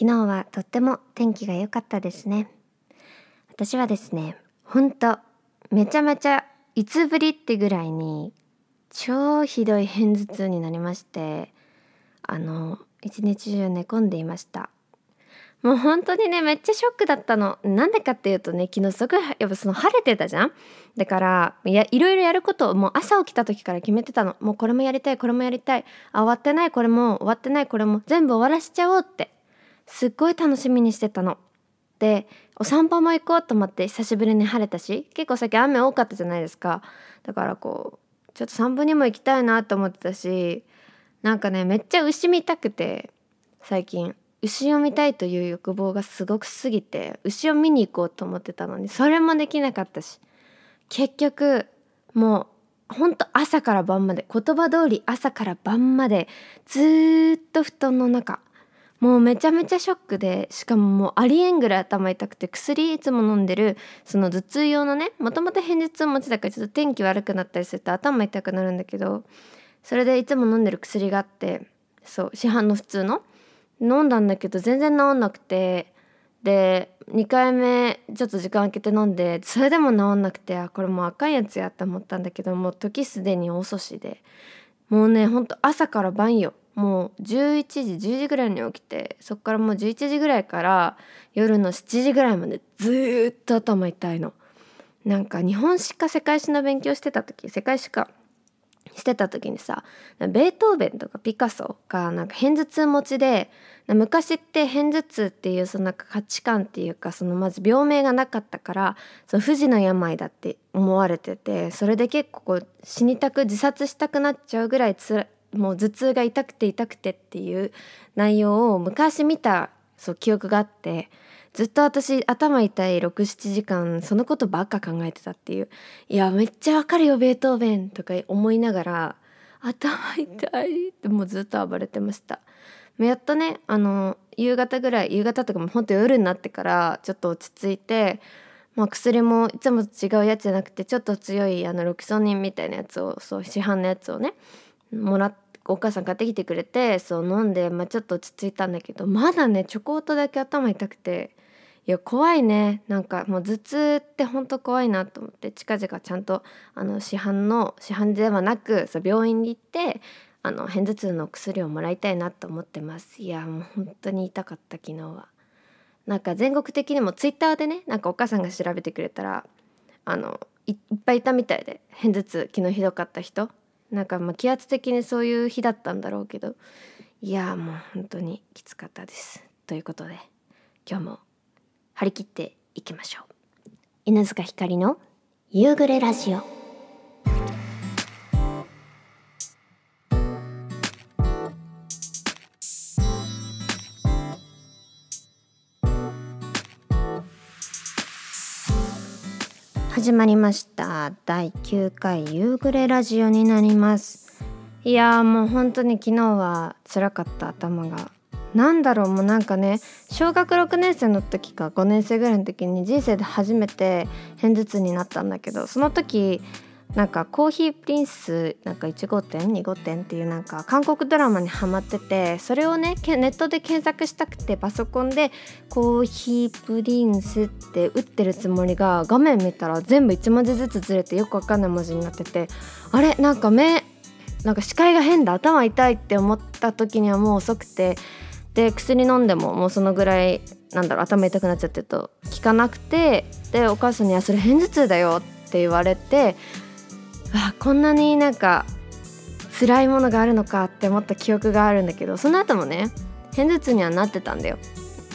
昨日はとっても天気が良かったですね。私はですねほんとめちゃめちゃいつぶりってぐらいに超ひどい片頭痛になりましてあの一日中寝込んでいました。もう本当にねめっちゃショックだったの。なんでかっていうとね昨日すごいやっぱその晴れてたじゃん。だからいやいろいろやることをもう朝起きた時から決めてたの。もうこれもやりたいこれもやりたい。あ終わってないこれも終わってないこれも全部終わらしちゃおうってすっごい楽しみにしてたの。でお散歩も行こうと思って久しぶりに晴れたし結構さっき雨多かったじゃないですか。だからこうちょっと散歩にも行きたいなと思ってたしなんかねめっちゃ牛見たくて最近。牛を見たいという欲望がすごくすぎて牛を見に行こうと思ってたのにそれもできなかったし。結局もうほんと朝から晩まで言葉通り朝から晩までずっと布団の中もうめちゃめちゃショックでしかももうありえんぐらい頭痛くて薬いつも飲んでるその頭痛用のねもともと片頭痛持ちだからちょっと天気悪くなったりすると頭痛くなるんだけどそれでいつも飲んでる薬があってそう市販の普通の飲んだんだけど全然治んなくてで2回目ちょっと時間空けて飲んでそれでも治んなくてあこれもう赤いやつやって思ったんだけどもう時すでに遅しでもうねほんと朝から晩よ。もう11時10時ぐらいに起きてそっからもう11時ぐらいから夜の7時ぐらいまでずっと頭痛いの。なんか日本史か世界史の勉強してた時世界史かしてた時にさベートーベンとかピカソがなんか片頭痛持ちで昔って片頭痛っていうそのなんか価値観っていうかそのまず病名がなかったからその不治の病だって思われててそれで結構こう死にたく自殺したくなっちゃうぐらいつもう頭痛が痛くて痛くてっていう内容を昔見たそう記憶があってずっと私頭痛い67時間そのことばっか考えてたっていう。いやめっちゃわかるよベートーベンとか思いながら頭痛いってもうずっと暴れてました。やっとねあの夕方ぐらい夕方とかもほんと夜になってからちょっと落ち着いてまあ、薬もいつもと違うやつじゃなくてちょっと強いあのロキソニンみたいなやつをそう市販のやつをねもらっお母さん買ってきてくれてそう飲んで、まあ、ちょっと落ち着いたんだけどまだねちょこっとだけ頭痛くていや怖いね。なんかもう頭痛ってほんと怖いなと思って近々ちゃんとあの市販の市販ではなくそう病院に行ってあの片頭痛の薬をもらいたいなと思ってます。いやもう本当に痛かった昨日は。なんか全国的にもツイッターでねなんかお母さんが調べてくれたらあのいっぱいいたみたいで片頭痛昨日ひどかった人。なんかまあ気圧的にそういう日だったんだろうけどいやもう本当にきつかったです。ということで今日も張り切っていきましょう。犬塚ひかりの夕暮れラジオ。始まりました。第9回夕暮れラジオになります。いやもう本当に昨日は辛かった頭が。なんだろうもうなんかね小学6年生の時か5年生ぐらいの時に人生で初めて片頭痛になったんだけどその時なんかコーヒープリンスなんか1号店2号店っていうなんか韓国ドラマにハマっててそれをねネットで検索したくてパソコンでコーヒープリンスって打ってるつもりが画面見たら全部1文字ずつずれてよくわかんない文字になっててあれ？なんか目なんか視界が変だ頭痛いって思った時にはもう遅くてで薬飲んでももうそのぐらいなんだろう頭痛くなっちゃってると効かなくてでお母さんに「はそれ片頭痛だよ」って言われてあこんなになんか辛いものがあるのかって思った記憶があるんだけどその後もね片頭痛にはなってたんだよ。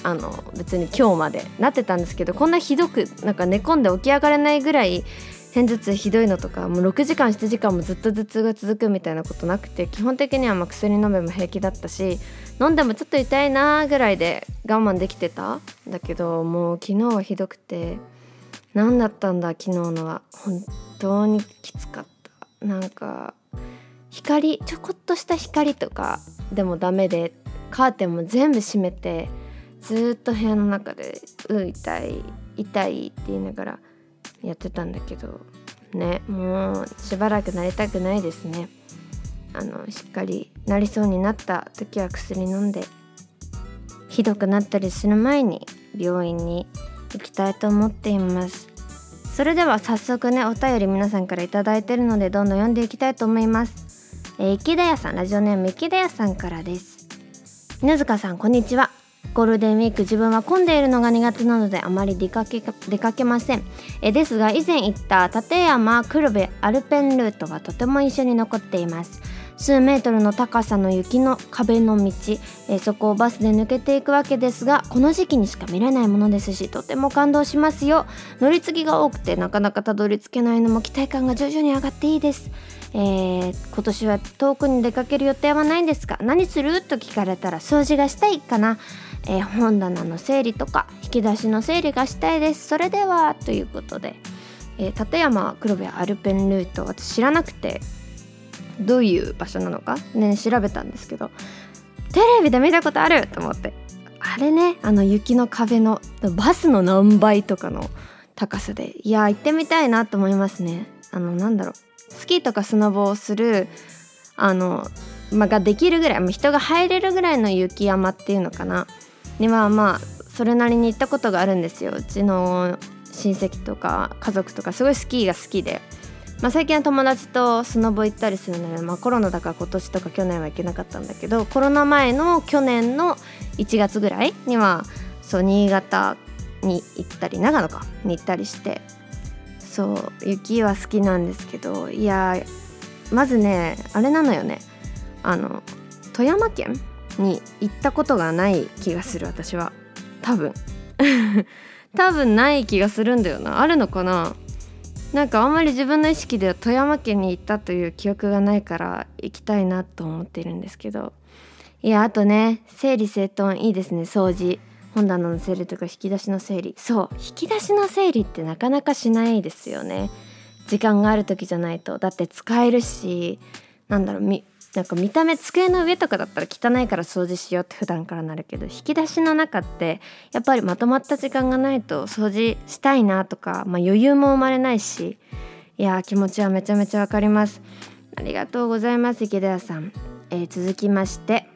あの別に今日までなってたんですけどこんなひどくなんか寝込んで起き上がれないぐらい片頭痛ひどいのとかもう6時間7時間もずっと頭痛が続くみたいなことなくて基本的にはま薬飲めも平気だったし飲んでもちょっと痛いなーぐらいで我慢できてたんだけどもう昨日はひどくて何だったんだ昨日のは。本当にきつかった。なんか光ちょこっとした光とかでもダメでカーテンも全部閉めてずっと部屋の中で「う痛い痛い」って言いながらやってたんだけどねもうしばらくなりたくないですね。あのしっかりなりそうになった時は薬飲んでひどくなったりする前に病院に行きたいと思っています。それでは早速ねお便り皆さんから頂いてるのでどんどん読んでいきたいと思います。えー、池田屋さんラジオネーム池田屋さんからです。犬塚さんこんにちは。ゴールデンウィーク自分は混んでいるのが苦手なのであまり出かけ出かけません。えですが以前行った立山黒部アルペンルートがとても印象に残っています。数メートルの高さの雪の壁の道えそこをバスで抜けていくわけですがこの時期にしか見れないものですしとても感動しますよ。乗り継ぎが多くてなかなかたどり着けないのも期待感が徐々に上がっていいです。えー、今年は遠くに出かける予定はないんですか？何する？と聞かれたら掃除がしたいかな、えー、本棚の整理とか引き出しの整理がしたいです。それではということで、えー、立山黒部アルペンルート私知らなくてどういう場所なのかね調べたんですけどテレビで見たことあると思ってあれねあの雪の壁のバスの何倍とかの高さでいや行ってみたいなと思いますね。あのなんだろうスキーとかスノボをするあの、まあ、ができるぐらい人が入れるぐらいの雪山っていうのかな。にはまあそれなりに行ったことがあるんですよ。うちの親戚とか家族とかすごいスキーが好きで。まあ、最近は友達とスノボ行ったりするので、まあ、コロナだから今年とか去年は行けなかったんだけどコロナ前の去年の1月ぐらいにはそう新潟に行ったり長野かに行ったりしてそう雪は好きなんですけどいやまずねあれなのよね。あの富山県に行ったことがない気がする私は。多分。多分ない気がするんだよな。あるのかな？なんかあんまり自分の意識では富山県に行ったという記憶がないから行きたいなと思ってるんですけど。いやあとね整理整頓いいですね掃除。本棚の整理とか引き出しの整理。そう引き出しの整理ってなかなかしないですよね。時間がある時じゃないと。だって使えるしなんだろうなんか見た目机の上とかだったら汚いから掃除しようって普段からなるけど引き出しの中ってやっぱりまとまった時間がないと掃除したいなとか、まあ、余裕も生まれないしいや気持ちはめちゃめちゃわかります。ありがとうございます池田屋さん、えー、続きまして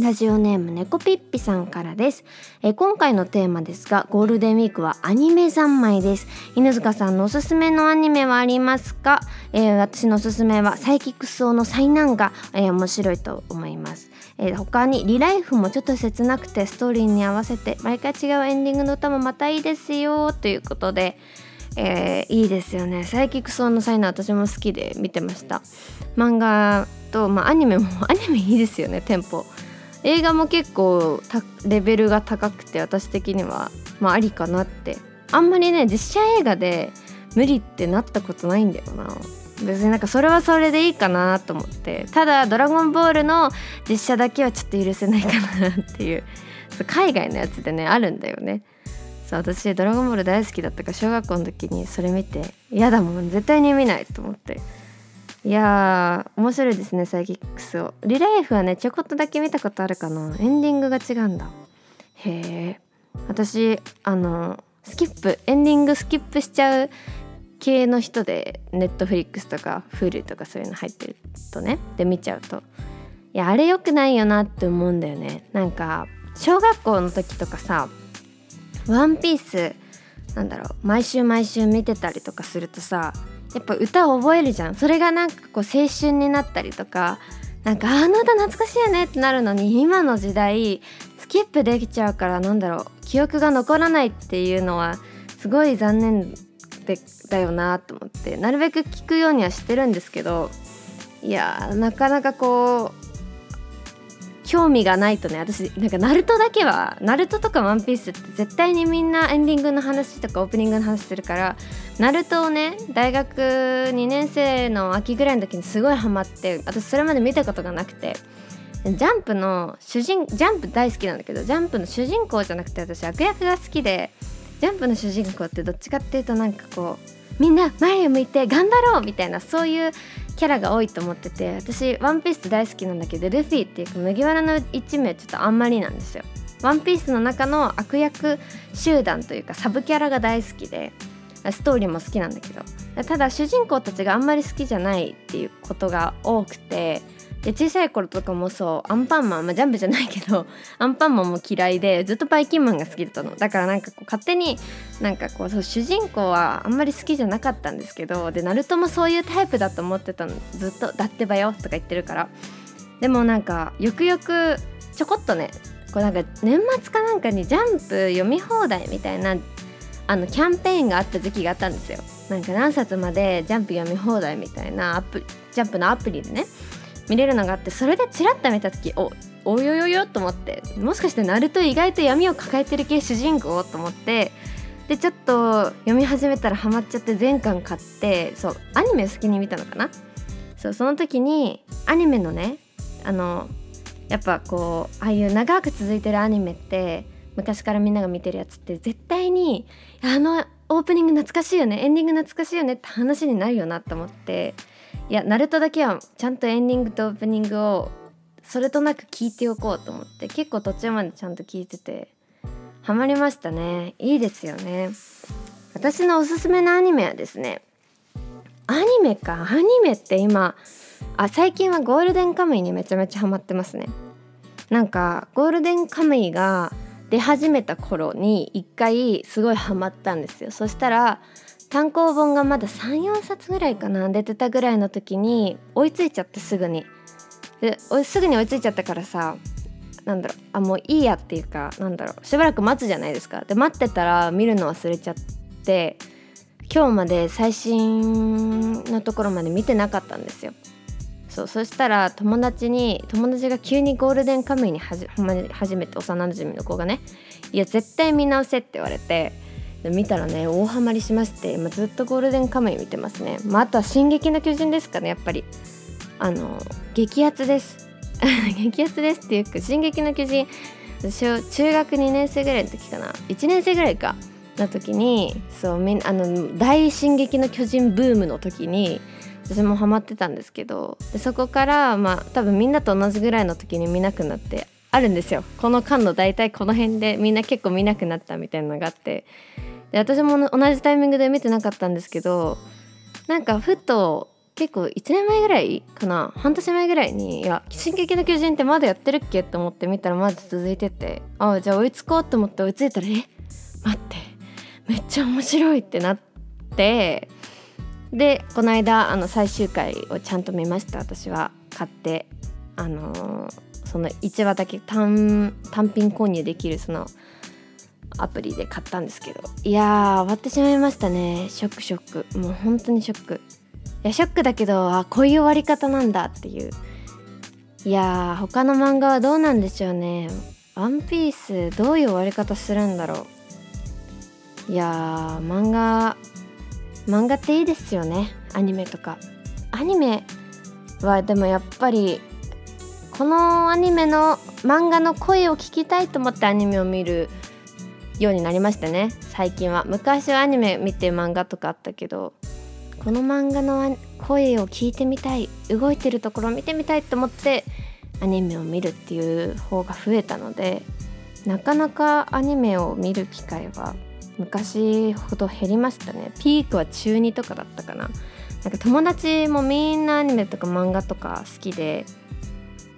ラジオネーム猫ピッピさんからです、え、今回のテーマですがゴールデンウィークはアニメ三昧です。犬塚さんのおすすめのアニメはありますか、えー、私のおすすめはサイキックス王の災難が、えー、面白いと思います、え他にリライフもちょっと切なくてストーリーに合わせて毎回違うエンディングの歌もまたいいですよということでえー、いいですよね。サイキックス王の災難私も好きで見てました。漫画と、まあ、アニメもアニメいいですよねテンポ。映画も結構レベルが高くて私的にはまあありかなって。あんまりね実写映画で無理ってなったことないんだよな。別になんかそれはそれでいいかなと思って。ただ「ドラゴンボール」の実写だけはちょっと許せないかなっていう海外のやつでねあるんだよね。そう私「ドラゴンボール」大好きだったから小学校の時にそれ見て嫌だもん。絶対に見ないと思って。いやー面白いですねサイキックスを。リライフはねちょこっとだけ見たことあるかな。エンディングが違うんだ。へえ私あのスキップエンディングスキップしちゃう系の人でネットフリックスとかフルとかそういうの入ってるとね。で見ちゃうと。いやあれ良くないよなって思うんだよね。なんか小学校の時とかさ「ワンピースなんだろう毎週毎週見てたりとかするとさやっぱ歌を覚えるじゃん。それがなんかこう青春になったりとかなんかあの歌懐かしいよねってなるのに今の時代スキップできちゃうからなんだろう。記憶が残らないっていうのはすごい残念でだよなと思ってなるべく聞くようにはしてるんですけどいやなかなかこう興味がないとね私なんかナルトだけはナルトとかワンピースって絶対にみんなエンディングの話とかオープニングの話するからナルトをね大学2年生の秋ぐらいの時にすごいハマって私それまで見たことがなくてジャンプの主人ジャンプ大好きなんだけどジャンプの主人公じゃなくて私悪役が好きでジャンプの主人公ってどっちかっていうとなんかこうみんな前を向いて頑張ろうみたいなそういうキャラが多いと思ってて私ワンピース大好きなんだけどルフィっていうか麦わらの一味はちょっとあんまりなんですよ。ワンピースの中の悪役集団というかサブキャラが大好きでストーリーも好きなんだけどただ主人公たちがあんまり好きじゃないっていうことが多くてで小さい頃とかもそうアンパンマン、まあ、ジャンプじゃないけど アンパンマンも嫌いでずっとバイキンマンが好きだったの。だからなんかこう勝手になんかこうそう主人公はあんまり好きじゃなかったんですけどでナルトもそういうタイプだと思ってたの。ずっと「だってばよ」とか言ってるから。でもなんかよくよくちょこっとねこうなんか年末かなんかにジャンプ読み放題みたいなあのキャンペーンがあった時期があったんですよ。なんか何冊までジャンプ読み放題みたいなアプジャンプのアプリでね見れるのがあってそれでチラッと見た時おおよよよと思ってもしかしてナルト意外と闇を抱えてる系主人公と思ってでちょっと読み始めたらハマっちゃって全巻買ってそうアニメ好きに見たのかな？そうその時にアニメのねあのやっぱこうああいう長く続いてるアニメって昔からみんなが見てるやつって絶対にあのオープニング懐かしいよね。エンディング懐かしいよねって話になるよなと思って。いやナルトだけはちゃんとエンディングとオープニングをそれとなく聞いておこうと思って。結構途中までちゃんと聞いてて。ハマりましたね。いいですよね。私のおすすめのアニメはですね。アニメか。アニメって今あ最近はゴールデンカムイにめちゃめちゃハマってますね。なんかゴールデンカムイが出始めた頃に一回すごいハマったんですよ。そしたら単行本がまだ34冊ぐらいかな。出てたぐらいの時に追いついちゃってすぐに。ですぐに追いついちゃったからさなんだろう。あもういいやっていうかなんだろう。しばらく待つじゃないですか。で待ってたら見るの忘れちゃって今日まで最新のところまで見てなかったんですよ。そうそしたら友達に友達が急にゴールデンカムイにはじ初めて幼なじみの子がね「いや絶対見直せ」って言われて見たらね大ハマりしまして今ずっとゴールデンカムイ見てますね、まあ、あとは「進撃の巨人」ですかねやっぱり。あの激アツです。激アツですっていうか「進撃の巨人」私中学2年生ぐらいの時かな。1年生ぐらいか。の時にそうみあの大進撃の巨人ブームの時に私もハマってたんですけどでそこからまあ多分みんなと同じぐらいの時に見なくなってあるんですよこの間の大体この辺でみんな結構見なくなったみたいなのがあってで私も同じタイミングで見てなかったんですけどなんかふと結構1年前ぐらいかな半年前ぐらいに「いや進撃の巨人ってまだやってるっけ?」と思って見たらまだ続いててああじゃあ追いつこうと思って追いついたら「え？待ってめっちゃ面白い」ってなってでこの間あの最終回をちゃんと見ました。私は買ってあのー、その1話だけ単品購入できるそのアプリで買ったんですけど。いやー終わってしまいましたね。ショックショック。もう本当にショック。いやショックだけどあこういう終わり方なんだっていう。いやー他の漫画はどうなんでしょうね。ワンピースどういう終わり方するんだろう。いやー漫画漫画っていいですよね。アニメとか。アニメはでもやっぱりこのアニメの漫画の声を聞きたいと思ってアニメを見るようになりましたね。最近は。昔はアニメ見て漫画とかあったけどこの漫画の声を聞いてみたい動いてるところを見てみたいと思ってアニメを見るっていう方が増えたのでなかなかアニメを見る機会は昔ほど減りましたね。ピークは中2とかだったかな。なんか友達もみんなアニメとか漫画とか好きで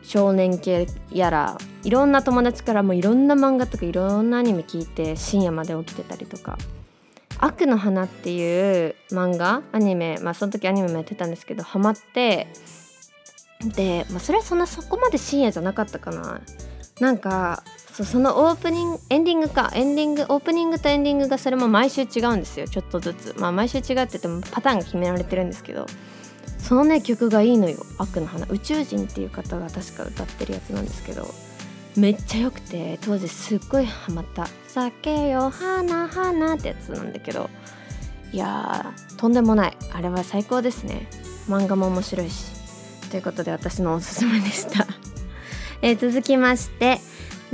少年系やらいろんな友達からもいろんな漫画とかいろんなアニメ聞いて深夜まで起きてたりとか「悪の花」っていう漫画アニメまあその時アニメもやってたんですけどハマってで、まあ、それはそんなそこまで深夜じゃなかったかな。なんかそうそのオープニングエンディングか。エンディングオープニングとエンディングがそれも毎週違うんですよ。ちょっとずつ。まあ毎週違っててもパターンが決められてるんですけど。そのね曲がいいのよ「悪の花」宇宙人っていう方が確か歌ってるやつなんですけど。めっちゃ良くて当時すっごいハマった「酒よ花花」ってやつなんだけど。いやとんでもない。あれは最高ですね。漫画も面白いし。ということで私のおすすめでした。え、続きまして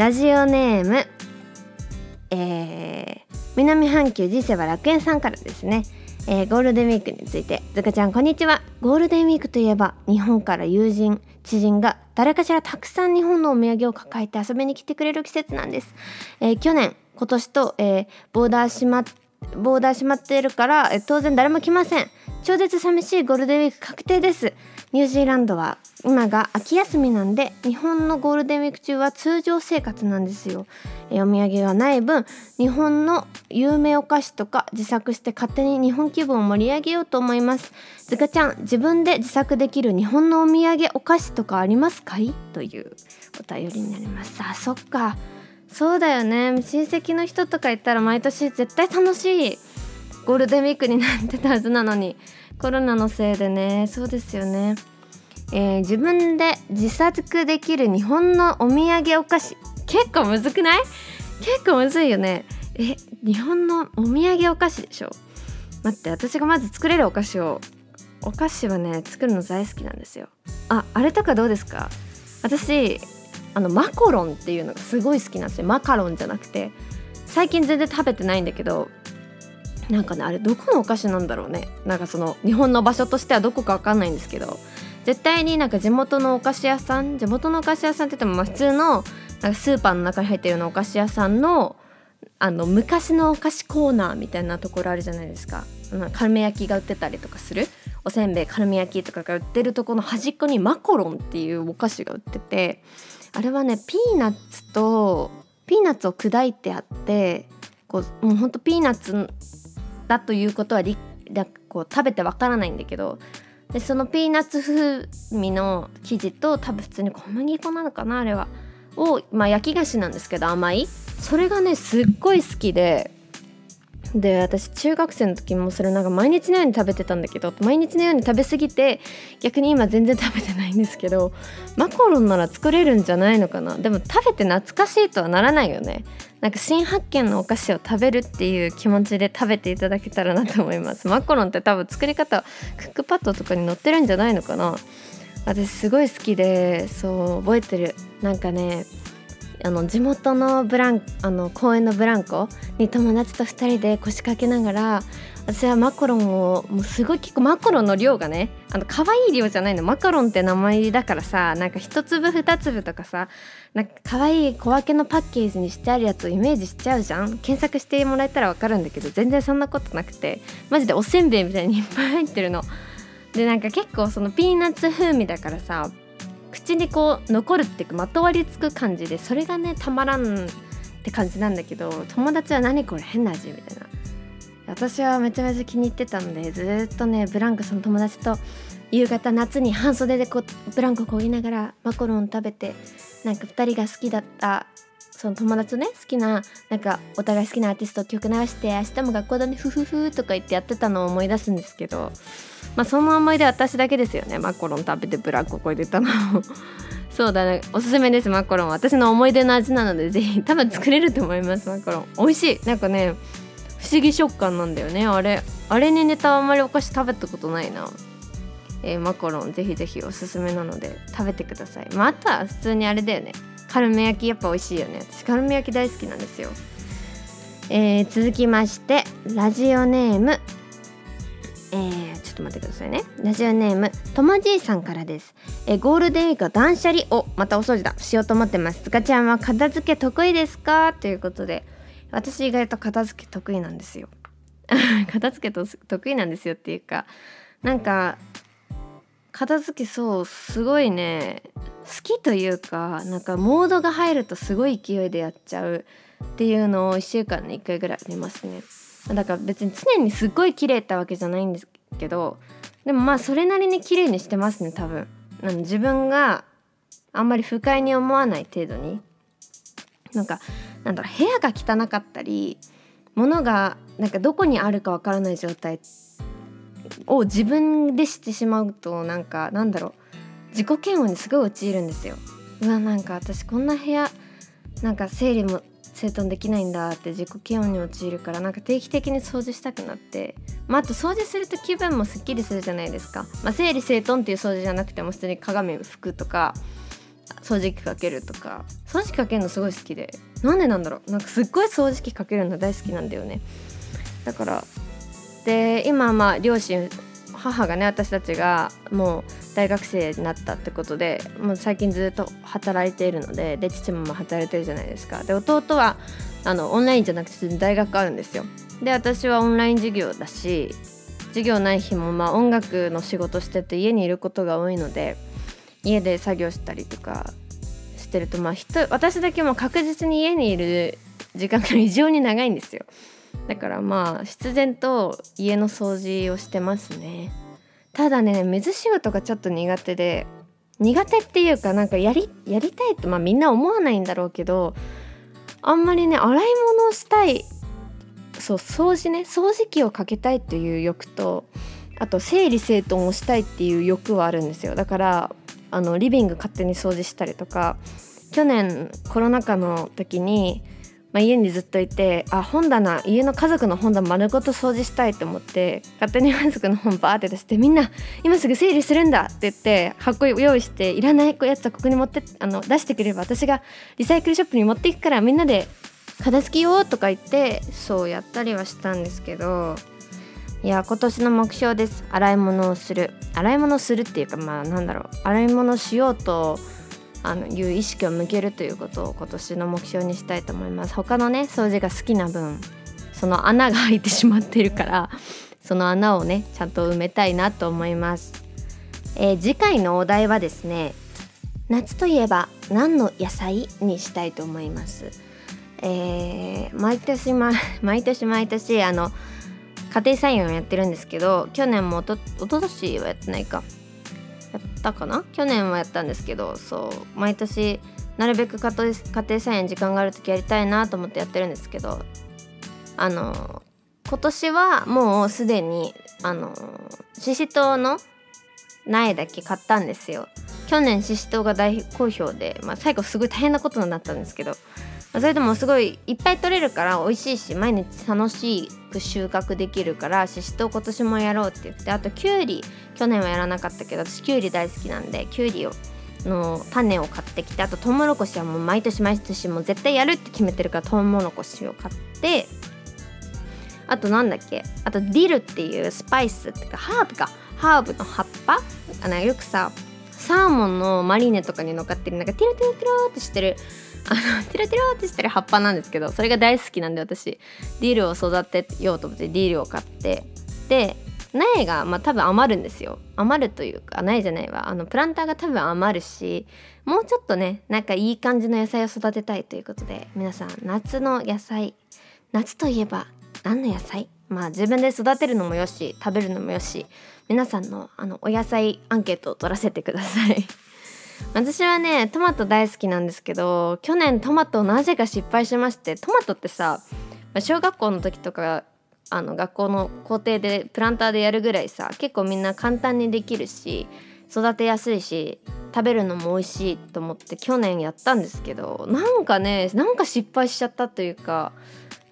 ラジオネーム、えー、南半球人生は楽園さんからですね、えー、ゴールデンウィークについて。ずかちゃんこんにちは。ゴールデンウィークといえば日本から友人知人が誰かしらたくさん日本のお土産を抱えて遊びに来てくれる季節なんです、えー、去年今年と、えー、ボーダー閉まっボーダー閉まってるから当然誰も来ません。超絶寂しいゴールデンウィーク確定です。ニュージーランドは今が秋休みなんで日本のゴールデンウィーク中は通常生活なんですよ。えお土産がない分日本の有名お菓子とか自作して勝手に日本気分を盛り上げようと思います。ずかちゃん自分で自作できる日本のお土産お菓子とかありますかい？というお便りになります。あそっか。そうだよね。親戚の人とか言ったら毎年絶対楽しいゴールデンウィークになってたはずなのにコロナのせいでね。そうですよね、えー、自分で自作できる日本のお土産お菓子結構むずくない？結構むずいよね。え日本のお土産お菓子でしょ？待って私がまず作れるお菓子をお菓子はね作るの大好きなんですよ。ああれとかどうですか？私あのマコロンっていうのがすごい好きなんですよ。マカロンじゃなくて。最近全然食べてないんだけどなんかねあれどこのお菓子なんだろうね。なんかその日本の場所としてはどこか分かんないんですけど絶対になんか地元のお菓子屋さん地元のお菓子屋さんって言ってもまあ普通のなんかスーパーの中に入ってるようなお菓子屋さんのあの昔のお菓子コーナーみたいなところあるじゃないですかカルメ焼きが売ってたりとかする？おせんべいカルメ焼きとかが売ってるとこの端っこにマコロンっていうお菓子が売っててあれはねピーナッツとピーナッツを砕いてあってこうもうほんとピーナッツだということはこう食べてわからないんだけどでそのピーナッツ風味の生地と多分普通に小麦粉なのかなあれは。を、まあ、焼き菓子なんですけど甘い。それがねすっごい好きでで私中学生の時もそれなんか毎日のように食べてたんだけど毎日のように食べ過ぎて逆に今全然食べてないんですけどマカロンなら作れるんじゃないのかな。でも食べて懐かしいとはならないよね。なんか新発見のお菓子を食べるっていう気持ちで食べていただけたらなと思います。マカロンって多分作り方クックパッドとかに載ってるんじゃないのかな。私すごい好きでそう覚えてる。なんかねあの地元のブランあの公園のブランコに友達と2人で腰掛けながら私はマカロンをもうすごい結構マカロンの量がねあの可愛い量じゃないの。マカロンって名前だからさなんか1粒2粒とかさなんか可愛い小分けのパッケージにしてあるやつをイメージしちゃうじゃん。検索してもらえたら分かるんだけど全然そんなことなくて。マジでおせんべいみたいにいっぱい入ってるの。でなんか結構そのピーナッツ風味だからさ口にこう残るっていうかまとわりつく感じでそれがねたまらんって感じなんだけど友達は何これ変な味みたいな。私はめちゃめちゃ気に入ってたんでずっとねブランコその友達と夕方夏に半袖でこうブランコこぎながらマコロン食べてなんか2人が好きだったその友達とね好きななんかお互い好きなアーティスト曲流して明日も学校だねフフフとか言ってやってたのを思い出すんですけどまあその思い出私だけですよね。マコロン食べてブラックをこいでたの そうだね。おすすめです。マコロン私の思い出の味なのでぜひ。多分作れると思います。マコロン。美味しい。なんかね不思議食感なんだよね。あれ。あれにネタあんまりお菓子食べたことないな。えー、マカロン。ぜひぜひおすすめなので食べてください。まああ普通にあれだよね。カルメ焼きやっぱ美味しいよね。私カルメ焼き大好きなんですよ。えー、続きましてラジオネーム、と待ってくださいね。ラジオネームともじいさんからです、え、ゴールデンウィークは断捨離をまたお掃除だ。しようと思ってますつかちゃんは片付け得意ですか？ということで私意外と片付け得意なんですよ。片付けと得意なんですよっていうかなんか片付けそうすごいね。好きというかなんかモードが入るとすごい勢いでやっちゃう。っていうのを1週間に1回ぐらいありますね。だから別に常にすっごい綺麗ってわけじゃないんですけどでもまあそれなりに綺麗にしてますね多分。あの自分があんまり不快に思わない程度に。なんかなんだろう部屋が汚かったり物がなんかどこにあるかわからない状態を自分でしてしまうとなんかなんだろう自己嫌悪にすごい陥るんですよ。うわなんか私こんな部屋なんか整理も整頓できないんだって自己嫌悪に陥るからなんか定期的に掃除したくなって、まあ、あと掃除すると気分もすっきりするじゃないですか、まあ、整理整頓っていう掃除じゃなくても普通に鏡拭くとか掃除機かけるとか。掃除機かけるのすごい好きで。なんでなんだろう。なんかすっごい掃除機かけるの大好きなんだよね。だからで今まあ両親母がね私たちがもう大学生になったってことでもう最近ずっと働いているのでで父も働いてるじゃないですか。で弟はあのオンラインじゃなくて大学あるんですよ。で私はオンライン授業だし授業ない日もまあ音楽の仕事してて家にいることが多いので家で作業したりとかしてるとまあ人私だけも確実に家にいる時間が異常に長いんですよ。だからまあ必然と家の掃除をしてますね。ただね水仕事がちょっと苦手で苦手っていうかなんかやりやりたいとまあみんな思わないんだろうけどあんまりね洗い物をしたいそう掃除ね掃除機をかけたいっていう欲とあと整理整頓をしたいっていう欲はあるんですよ。だからあのリビング勝手に掃除したりとか去年コロナ禍の時にまあ、家にずっといてあ本棚家の家族の本棚丸ごと掃除したいと思って勝手に家族の本バーって出してみんな今すぐ整理するんだって言って箱用意していらないやつはここに持ってあの出してくれば私がリサイクルショップに持っていくからみんなで片付けようとか言ってそうやったりはしたんですけどいや今年の目標です。洗い物をする。洗い物をするっていうかまあなんだろう。洗い物しようとあのいう意識を向けるということを今年の目標にしたいと思います。他のね掃除が好きな分その穴が開いてしまってるから その穴をねちゃんと埋めたいなと思います、えー、次回のお題はですね夏といえば何の野菜にしたいと思います？えー、毎年、ま、毎年毎年あの家庭菜園をやってるんですけど去年もおとおととしはやってないか。ったかな？去年はやったんですけどそう毎年なるべく家庭菜園時間がある時やりたいなと思ってやってるんですけどあの今年はもうすでにあのししとうの苗だけ買ったんですよ。去年ししとうが大好評で、まあ、最後すごい大変なことになったんですけどそれでもすごいいっぱい取れるから美味しいし毎日楽しく収穫できるからししとう今年もやろうって言ってあときゅうり去年はやらなかったけど私きゅうり大好きなんできゅうりをの種を買ってきてあとトウモロコシはもう毎年毎年もう絶対やるって決めてるからトウモロコシを買ってあとなんだっけあとディルっていうスパイスってかハーブか。ハーブの葉っぱ？あのよくさサーモンのマリネとかに乗っかってるなんかティロティロティロってしてるあのティロティロってしてる葉っぱなんですけどそれが大好きなんで私ディールを育てようと思ってディールを買ってで苗がまあ多分余るんですよ。余るというか苗じゃないわあのプランターが多分余るしもうちょっとねなんかいい感じの野菜を育てたいということで皆さん夏の野菜夏といえば何の野菜？まあ自分で育てるのもよし食べるのもよし皆さんのあのお野菜アンケートを取らせてください。私はねトマト大好きなんですけど去年トマトなぜか失敗しましてトマトってさ小学校の時とかあの学校の校庭でプランターでやるぐらいさ結構みんな簡単にできるし育てやすいし食べるのも美味しいと思って去年やったんですけどなんかねなんか失敗しちゃったというか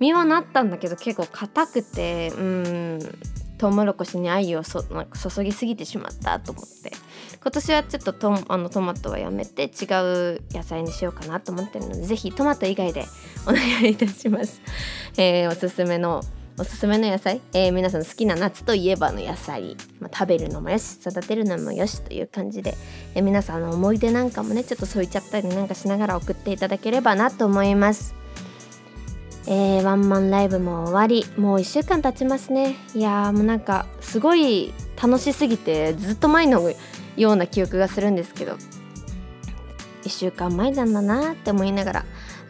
実はなったんだけど結構硬くてうんトウモロコシに愛をそなんか注ぎすぎてしまったと思って。今年はちょっとトあのトマトはやめて違う野菜にしようかなと思ってるので是非トマト以外でお願いいたします、えー、おすすめのおすすめの野菜、えー、皆さん好きな夏といえばの野菜、まあ、食べるのもよし育てるのもよしという感じで、えー、皆さんの思い出なんかもねちょっと添いちゃったりなんかしながら送っていただければなと思います。えー、ワンマンライブも終わりもう1週間経ちますね。いやもうなんかすごい楽しすぎてずっと前のような記憶がするんですけど1週間前なんだなって思いながら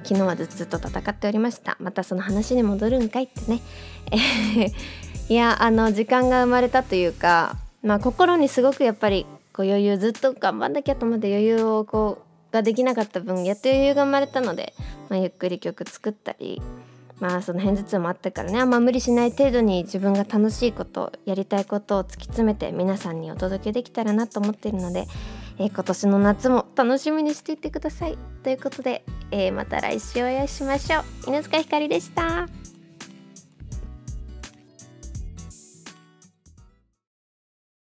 昨日はずっと戦っておりました。またその話に戻るんかいってね。いやあの時間が生まれたというかまあ心にすごくやっぱりこう余裕ずっと頑張んなきゃと思って余裕をこうができなかった分やっと余裕が生まれたので、まあ、ゆっくり曲作ったりまあその片頭痛もあったからね。あんま無理しない程度に自分が楽しいことやりたいことを突き詰めて皆さんにお届けできたらなと思っているので、えー、今年の夏も楽しみにしていってください。ということで、えー、また来週お会いしましょう。犬塚ひかりでした。